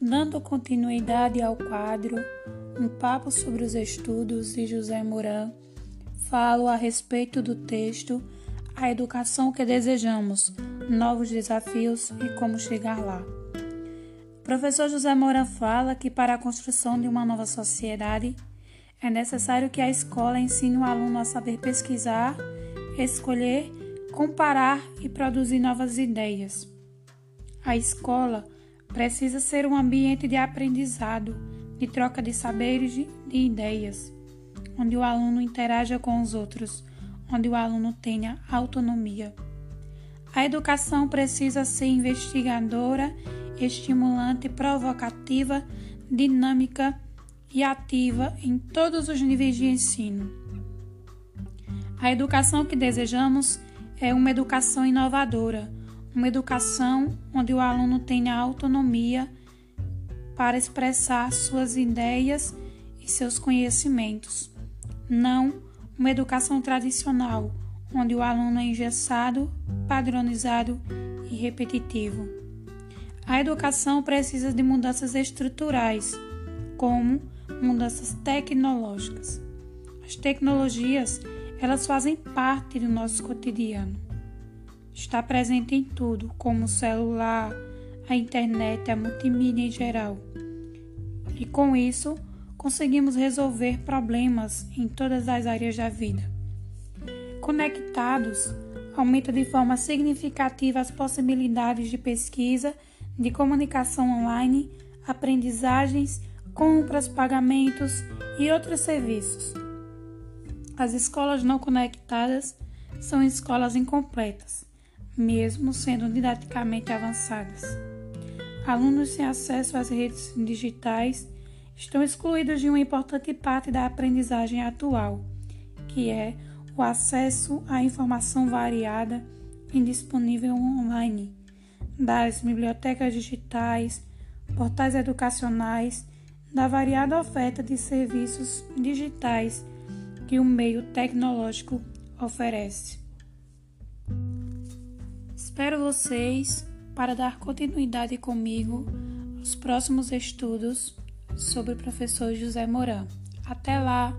Dando continuidade ao quadro Um Papo sobre os Estudos de José Moran, falo a respeito do texto A Educação que Desejamos, Novos Desafios e Como Chegar Lá. O professor José Moran fala que para a construção de uma nova sociedade é necessário que a escola ensine o aluno a saber pesquisar, escolher, comparar e produzir novas ideias. A escola precisa ser um ambiente de aprendizado, de troca de saberes e de ideias, onde o aluno interaja com os outros, onde o aluno tenha autonomia. A educação precisa ser investigadora, estimulante, provocativa, dinâmica e ativa em todos os níveis de ensino. A educação que desejamos é uma educação inovadora uma educação onde o aluno tenha autonomia para expressar suas ideias e seus conhecimentos, não uma educação tradicional, onde o aluno é engessado, padronizado e repetitivo. A educação precisa de mudanças estruturais, como mudanças tecnológicas. As tecnologias, elas fazem parte do nosso cotidiano está presente em tudo, como o celular, a internet, a multimídia em geral. E com isso, conseguimos resolver problemas em todas as áreas da vida. Conectados, aumenta de forma significativa as possibilidades de pesquisa, de comunicação online, aprendizagens, compras, pagamentos e outros serviços. As escolas não conectadas são escolas incompletas mesmo sendo didaticamente avançadas. Alunos sem acesso às redes digitais estão excluídos de uma importante parte da aprendizagem atual, que é o acesso à informação variada e disponível online, das bibliotecas digitais, portais educacionais, da variada oferta de serviços digitais que o meio tecnológico oferece. Espero vocês para dar continuidade comigo aos próximos estudos sobre o professor José Moran. Até lá!